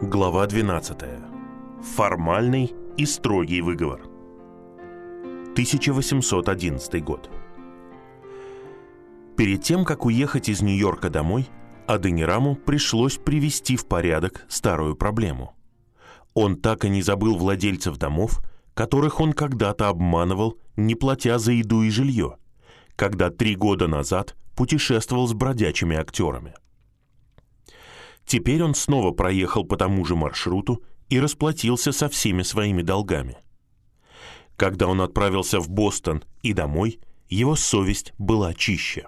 Глава 12. Формальный и строгий выговор. 1811 год. Перед тем, как уехать из Нью-Йорка домой, Аденираму пришлось привести в порядок старую проблему. Он так и не забыл владельцев домов, которых он когда-то обманывал, не платя за еду и жилье, когда три года назад путешествовал с бродячими актерами – Теперь он снова проехал по тому же маршруту и расплатился со всеми своими долгами. Когда он отправился в Бостон и домой, его совесть была чище.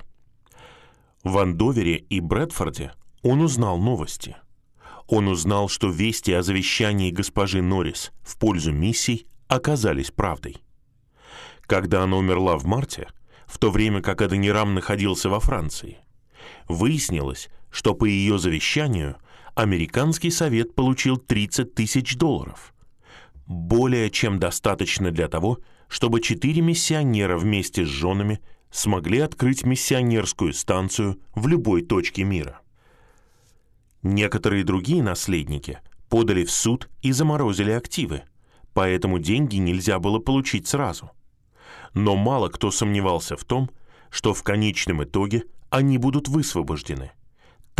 В Андовере и Брэдфорде он узнал новости. Он узнал, что вести о завещании госпожи Норрис в пользу миссий оказались правдой. Когда она умерла в марте, в то время как Аденирам находился во Франции, выяснилось, что по ее завещанию американский совет получил 30 тысяч долларов. Более чем достаточно для того, чтобы четыре миссионера вместе с женами смогли открыть миссионерскую станцию в любой точке мира. Некоторые другие наследники подали в суд и заморозили активы, поэтому деньги нельзя было получить сразу. Но мало кто сомневался в том, что в конечном итоге они будут высвобождены –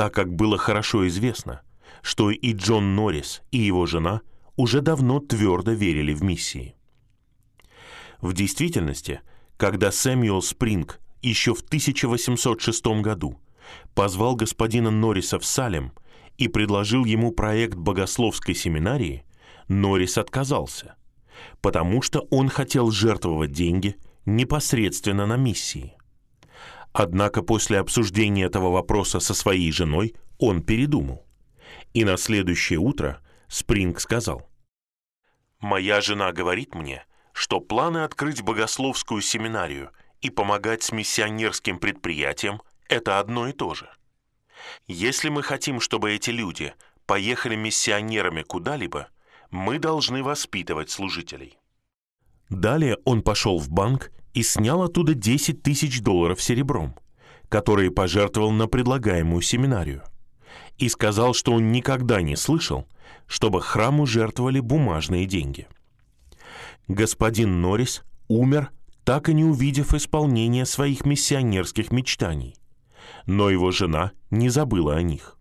так как было хорошо известно, что и Джон Норрис, и его жена уже давно твердо верили в миссии. В действительности, когда Сэмюэл Спринг еще в 1806 году позвал господина Норриса в Салем и предложил ему проект богословской семинарии, Норрис отказался, потому что он хотел жертвовать деньги непосредственно на миссии. Однако после обсуждения этого вопроса со своей женой он передумал. И на следующее утро Спринг сказал, «Моя жена говорит мне, что планы открыть богословскую семинарию и помогать с миссионерским предприятием – это одно и то же. Если мы хотим, чтобы эти люди поехали миссионерами куда-либо, мы должны воспитывать служителей». Далее он пошел в банк и снял оттуда 10 тысяч долларов серебром, которые пожертвовал на предлагаемую семинарию, и сказал, что он никогда не слышал, чтобы храму жертвовали бумажные деньги. Господин Норрис умер, так и не увидев исполнения своих миссионерских мечтаний, но его жена не забыла о них.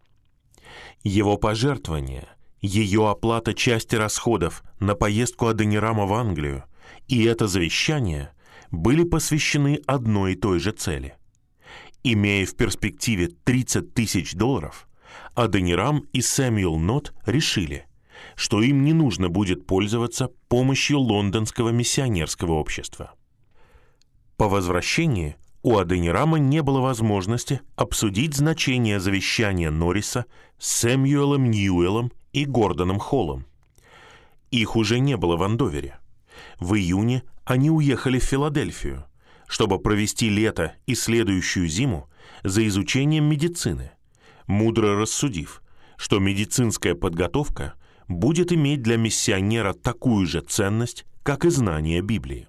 Его пожертвования, ее оплата части расходов на поездку Аденирама в Англию и это завещание – были посвящены одной и той же цели. Имея в перспективе 30 тысяч долларов, Аденирам и Сэмюэл Нот решили, что им не нужно будет пользоваться помощью лондонского миссионерского общества. По возвращении у Аденирама не было возможности обсудить значение завещания Норриса с Сэмюэлом Ньюэлом и Гордоном Холлом. Их уже не было в Андовере. В июне они уехали в Филадельфию, чтобы провести лето и следующую зиму за изучением медицины, мудро рассудив, что медицинская подготовка будет иметь для миссионера такую же ценность, как и знание Библии.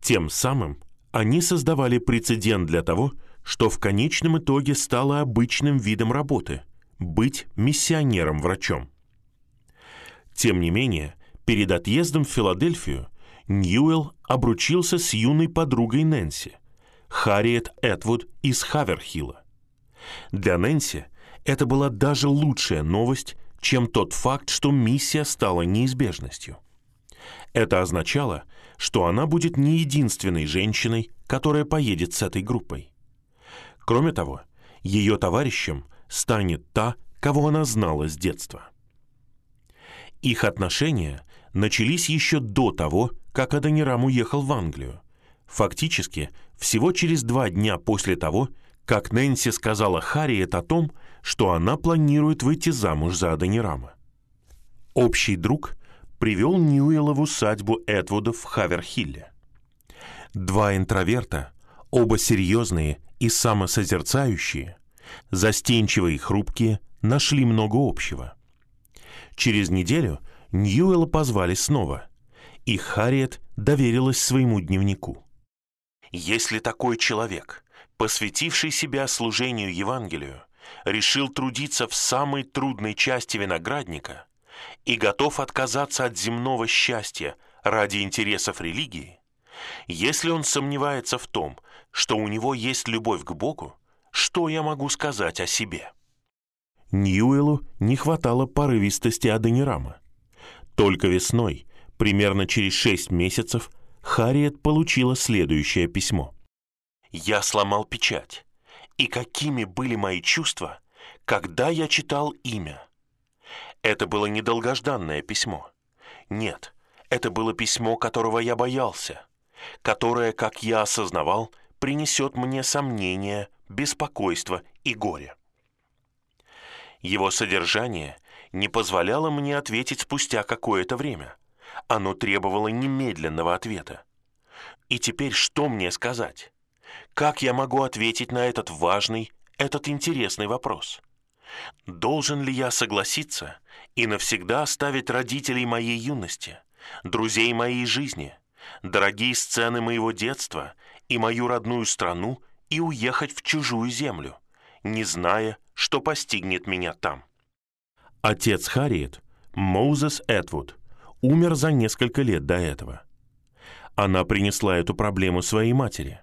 Тем самым они создавали прецедент для того, что в конечном итоге стало обычным видом работы – быть миссионером-врачом. Тем не менее, перед отъездом в Филадельфию Ньюэлл обручился с юной подругой Нэнси, Харриет Этвуд из Хаверхилла. Для Нэнси это была даже лучшая новость, чем тот факт, что миссия стала неизбежностью. Это означало, что она будет не единственной женщиной, которая поедет с этой группой. Кроме того, ее товарищем станет та, кого она знала с детства. Их отношения начались еще до того, как Адонирам уехал в Англию. Фактически, всего через два дня после того, как Нэнси сказала Харриет о том, что она планирует выйти замуж за Адонирама. Общий друг привел Ньюэлла в усадьбу Эдвудов в Хаверхилле. Два интроверта, оба серьезные и самосозерцающие, застенчивые и хрупкие, нашли много общего. Через неделю Ньюэлла позвали снова, и Харриет доверилась своему дневнику. «Если такой человек, посвятивший себя служению Евангелию, решил трудиться в самой трудной части виноградника и готов отказаться от земного счастья ради интересов религии, если он сомневается в том, что у него есть любовь к Богу, что я могу сказать о себе? Ньюэлу не хватало порывистости Аденирама. Только весной, примерно через шесть месяцев, Харриет получила следующее письмо. «Я сломал печать, и какими были мои чувства, когда я читал имя. Это было недолгожданное письмо. Нет, это было письмо, которого я боялся, которое, как я осознавал, принесет мне сомнения, беспокойство и горе. Его содержание не позволяло мне ответить спустя какое-то время. Оно требовало немедленного ответа. И теперь что мне сказать? Как я могу ответить на этот важный, этот интересный вопрос? Должен ли я согласиться и навсегда оставить родителей моей юности, друзей моей жизни, дорогие сцены моего детства и мою родную страну и уехать в чужую землю, не зная, что постигнет меня там? Отец Харриет, Моузес Этвуд, умер за несколько лет до этого. Она принесла эту проблему своей матери,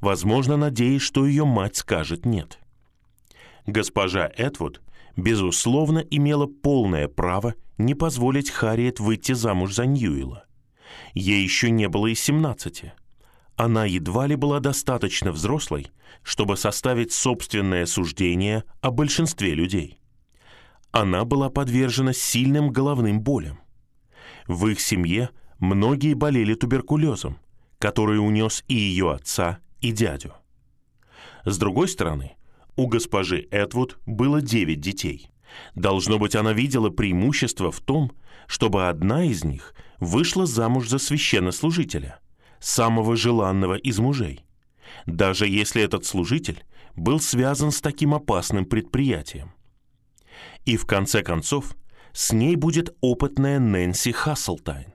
возможно, надеясь, что ее мать скажет «нет». Госпожа Этвуд, безусловно, имела полное право не позволить Харриет выйти замуж за Ньюила. Ей еще не было и семнадцати. Она едва ли была достаточно взрослой, чтобы составить собственное суждение о большинстве людей. Она была подвержена сильным головным болям. В их семье многие болели туберкулезом, который унес и ее отца, и дядю. С другой стороны, у госпожи Эдвуд было девять детей. Должно быть, она видела преимущество в том, чтобы одна из них вышла замуж за священнослужителя, самого желанного из мужей, даже если этот служитель был связан с таким опасным предприятием. И в конце концов, с ней будет опытная Нэнси Хасселтайн.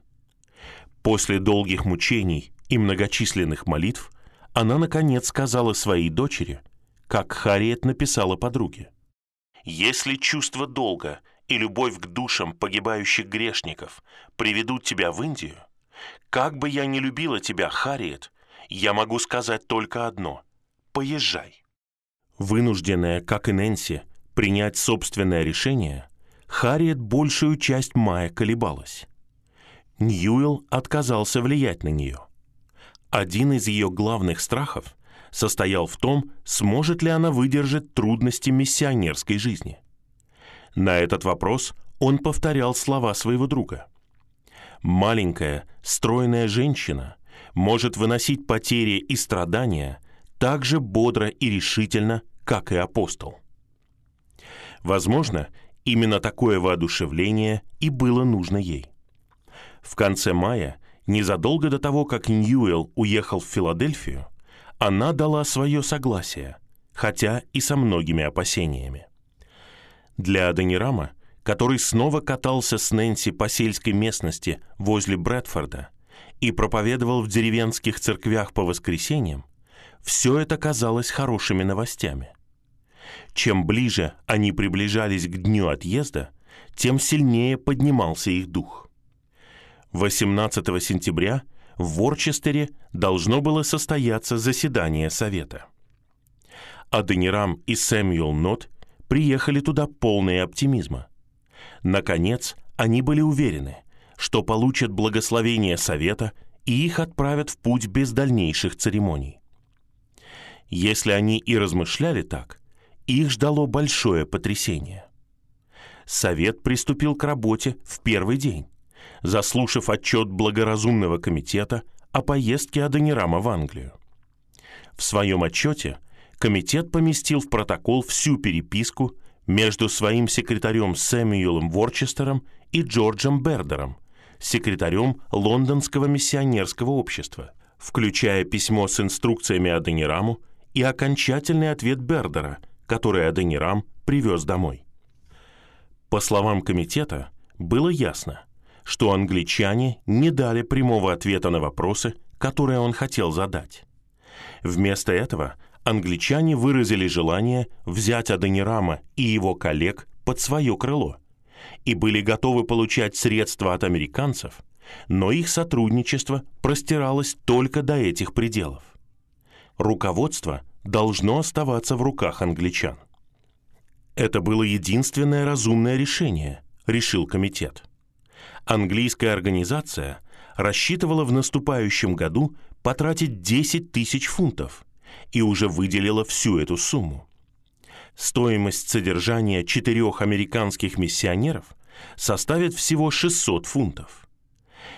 После долгих мучений и многочисленных молитв она, наконец, сказала своей дочери – как Харриет написала подруге. «Если чувство долга и любовь к душам погибающих грешников приведут тебя в Индию, как бы я ни любила тебя, Харриет, я могу сказать только одно — поезжай». Вынужденная, как и Нэнси, принять собственное решение, Харриет большую часть мая колебалась. Ньюэлл отказался влиять на нее. Один из ее главных страхов состоял в том, сможет ли она выдержать трудности миссионерской жизни. На этот вопрос он повторял слова своего друга. «Маленькая, стройная женщина может выносить потери и страдания так же бодро и решительно, как и апостол». Возможно, именно такое воодушевление и было нужно ей. В конце мая, незадолго до того, как Ньюэлл уехал в Филадельфию, она дала свое согласие, хотя и со многими опасениями. Для Аденирама, который снова катался с Нэнси по сельской местности возле Брэдфорда и проповедовал в деревенских церквях по воскресеньям, все это казалось хорошими новостями. Чем ближе они приближались к дню отъезда, тем сильнее поднимался их дух. 18 сентября – в Ворчестере должно было состояться заседание Совета. Аденирам и Сэмюэл Нот приехали туда полные оптимизма. Наконец, они были уверены, что получат благословение Совета и их отправят в путь без дальнейших церемоний. Если они и размышляли так, их ждало большое потрясение. Совет приступил к работе в первый день заслушав отчет благоразумного комитета о поездке Аденирама в Англию. В своем отчете комитет поместил в протокол всю переписку между своим секретарем Сэмюэлом Ворчестером и Джорджем Бердером, секретарем Лондонского миссионерского общества, включая письмо с инструкциями Аденираму и окончательный ответ Бердера, который Аденирам привез домой. По словам комитета, было ясно, что англичане не дали прямого ответа на вопросы, которые он хотел задать. Вместо этого англичане выразили желание взять Аденирама и его коллег под свое крыло и были готовы получать средства от американцев, но их сотрудничество простиралось только до этих пределов. Руководство должно оставаться в руках англичан. Это было единственное разумное решение, решил комитет. Английская организация рассчитывала в наступающем году потратить 10 тысяч фунтов и уже выделила всю эту сумму. Стоимость содержания четырех американских миссионеров составит всего 600 фунтов.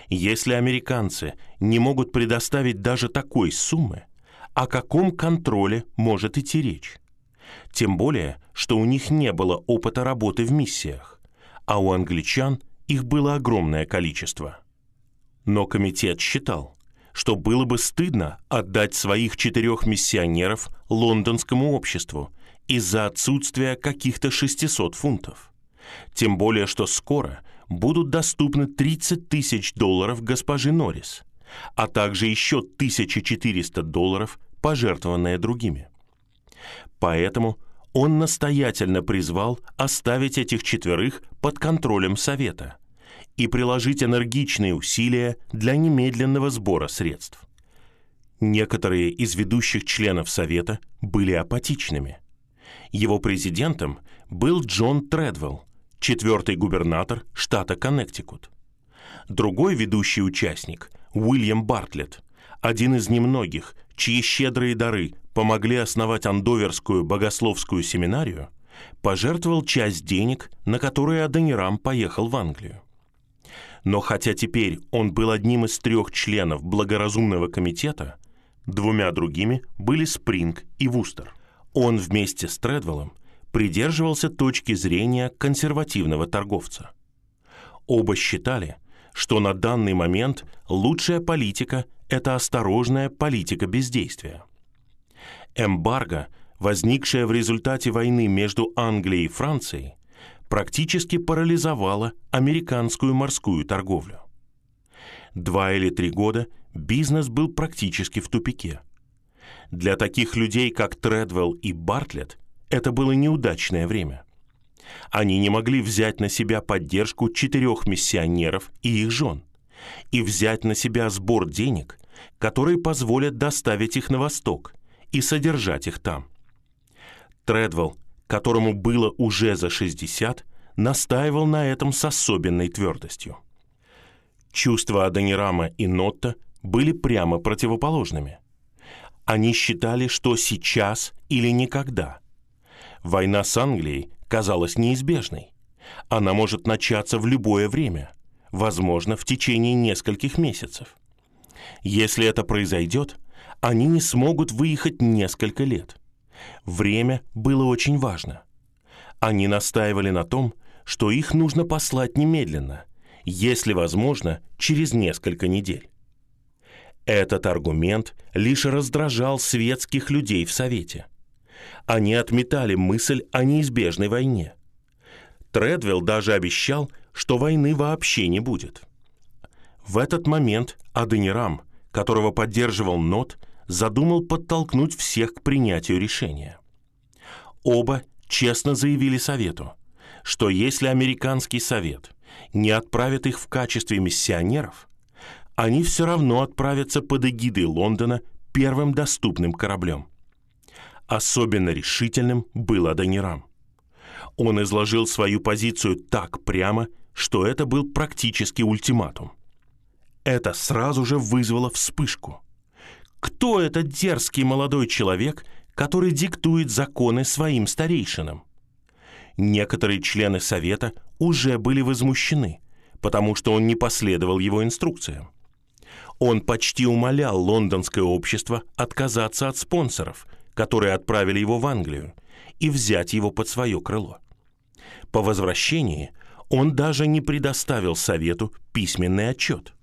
Если американцы не могут предоставить даже такой суммы, о каком контроле может идти речь? Тем более, что у них не было опыта работы в миссиях, а у англичан их было огромное количество. Но комитет считал, что было бы стыдно отдать своих четырех миссионеров лондонскому обществу из-за отсутствия каких-то 600 фунтов. Тем более, что скоро будут доступны 30 тысяч долларов госпожи Норрис, а также еще 1400 долларов, пожертвованные другими. Поэтому он настоятельно призвал оставить этих четверых под контролем Совета и приложить энергичные усилия для немедленного сбора средств. Некоторые из ведущих членов Совета были апатичными. Его президентом был Джон Тредвелл, четвертый губернатор штата Коннектикут. Другой ведущий участник, Уильям Бартлетт, один из немногих, чьи щедрые дары помогли основать Андоверскую богословскую семинарию, пожертвовал часть денег, на которые Аденирам поехал в Англию. Но хотя теперь он был одним из трех членов благоразумного комитета, двумя другими были Спринг и Вустер. Он вместе с Тредвеллом придерживался точки зрения консервативного торговца. Оба считали, что на данный момент лучшая политика – это осторожная политика бездействия. Эмбарго, возникшая в результате войны между Англией и Францией, практически парализовала американскую морскую торговлю. Два или три года бизнес был практически в тупике. Для таких людей, как Тредвелл и Бартлетт, это было неудачное время. Они не могли взять на себя поддержку четырех миссионеров и их жен и взять на себя сбор денег, которые позволят доставить их на восток и содержать их там. Тредвелл, которому было уже за 60, настаивал на этом с особенной твердостью. Чувства Адонирама и Нотта были прямо противоположными. Они считали, что сейчас или никогда. Война с Англией казалась неизбежной. Она может начаться в любое время, возможно, в течение нескольких месяцев. Если это произойдет, они не смогут выехать несколько лет. Время было очень важно. Они настаивали на том, что их нужно послать немедленно, если возможно, через несколько недель. Этот аргумент лишь раздражал светских людей в Совете. Они отметали мысль о неизбежной войне. Тредвелл даже обещал, что войны вообще не будет. В этот момент Аденирам, которого поддерживал Нот, задумал подтолкнуть всех к принятию решения. Оба честно заявили Совету, что если американский Совет не отправит их в качестве миссионеров, они все равно отправятся под эгидой Лондона первым доступным кораблем. Особенно решительным был Адонирам. Он изложил свою позицию так прямо, что это был практически ультиматум. Это сразу же вызвало вспышку – кто этот дерзкий молодой человек, который диктует законы своим старейшинам? Некоторые члены Совета уже были возмущены, потому что он не последовал его инструкциям. Он почти умолял лондонское общество отказаться от спонсоров, которые отправили его в Англию, и взять его под свое крыло. По возвращении он даже не предоставил Совету письменный отчет.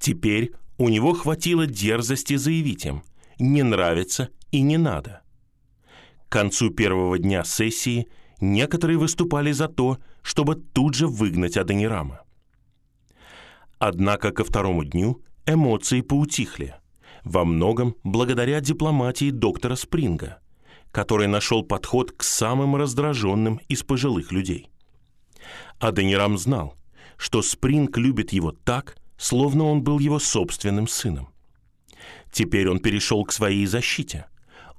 Теперь у него хватило дерзости заявить им «не нравится и не надо». К концу первого дня сессии некоторые выступали за то, чтобы тут же выгнать Аденирама. Однако ко второму дню эмоции поутихли. Во многом благодаря дипломатии доктора Спринга, который нашел подход к самым раздраженным из пожилых людей. Аденирам знал, что Спринг любит его так, словно он был его собственным сыном. Теперь он перешел к своей защите,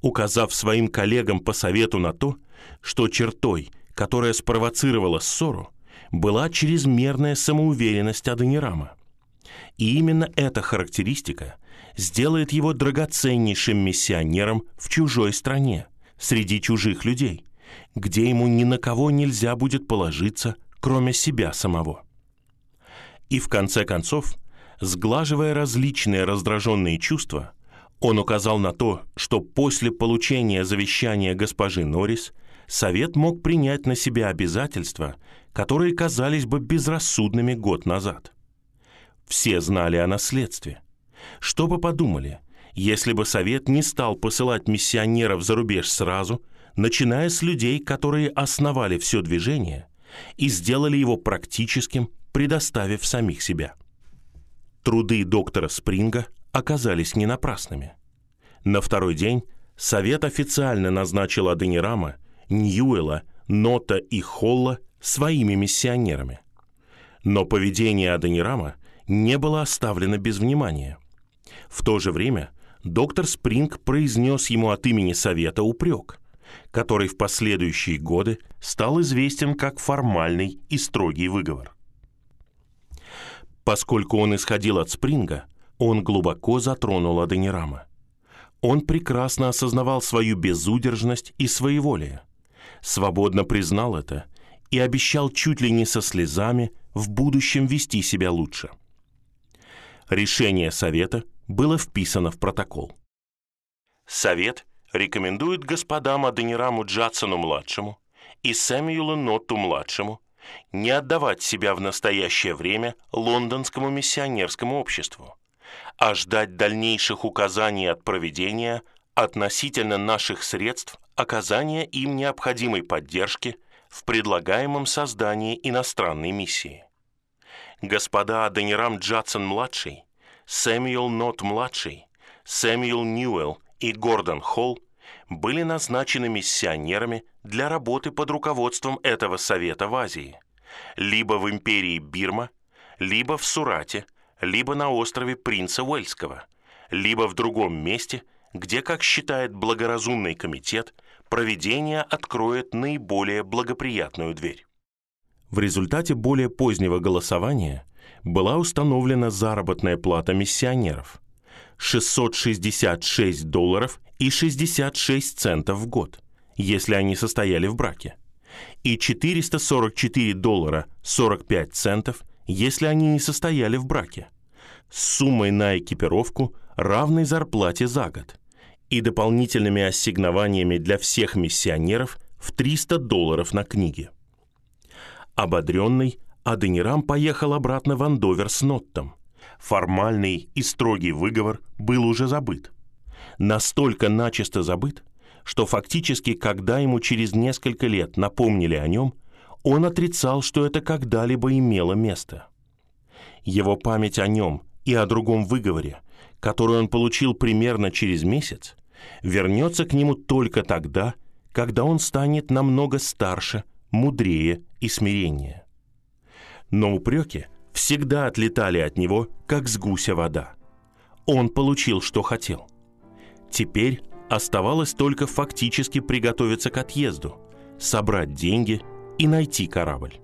указав своим коллегам по совету на то, что чертой, которая спровоцировала ссору, была чрезмерная самоуверенность Аденирама. И именно эта характеристика сделает его драгоценнейшим миссионером в чужой стране, среди чужих людей, где ему ни на кого нельзя будет положиться, кроме себя самого. И в конце концов, сглаживая различные раздраженные чувства, он указал на то, что после получения завещания госпожи Норрис Совет мог принять на себя обязательства, которые казались бы безрассудными год назад. Все знали о наследстве. Что бы подумали, если бы Совет не стал посылать миссионеров за рубеж сразу, начиная с людей, которые основали все движение и сделали его практическим, предоставив самих себя. Труды доктора Спринга оказались не напрасными. На второй день Совет официально назначил Аденирама, Ньюэла, Нота и Холла своими миссионерами. Но поведение Аденирама не было оставлено без внимания. В то же время доктор Спринг произнес ему от имени Совета упрек, который в последующие годы стал известен как формальный и строгий выговор. Поскольку он исходил от Спринга, он глубоко затронул Аденирама. Он прекрасно осознавал свою безудержность и своеволие, свободно признал это и обещал чуть ли не со слезами в будущем вести себя лучше. Решение Совета было вписано в протокол. Совет рекомендует господам Аденираму Джадсону-младшему и Сэмюэлу Нотту-младшему не отдавать себя в настоящее время лондонскому миссионерскому обществу, а ждать дальнейших указаний от проведения относительно наших средств оказания им необходимой поддержки в предлагаемом создании иностранной миссии. Господа Аденирам Джадсон-младший, Сэмюэл Нот-младший, Сэмюэл Ньюэлл и Гордон Холл были назначены миссионерами для работы под руководством этого совета в Азии, либо в империи Бирма, либо в Сурате, либо на острове Принца Уэльского, либо в другом месте, где, как считает благоразумный комитет, проведение откроет наиболее благоприятную дверь. В результате более позднего голосования была установлена заработная плата миссионеров – 666 долларов и 66 центов в год, если они состояли в браке, и 444 доллара 45 центов, если они не состояли в браке, с суммой на экипировку, равной зарплате за год, и дополнительными ассигнованиями для всех миссионеров в 300 долларов на книги. Ободренный, Аденирам поехал обратно в Андовер с Ноттом. Формальный и строгий выговор был уже забыт. Настолько начисто забыт, что фактически, когда ему через несколько лет напомнили о нем, он отрицал, что это когда-либо имело место. Его память о нем и о другом выговоре, который он получил примерно через месяц, вернется к нему только тогда, когда он станет намного старше, мудрее и смиреннее. Но упреки всегда отлетали от него, как с гуся вода. Он получил, что хотел. Теперь оставалось только фактически приготовиться к отъезду, собрать деньги и найти корабль.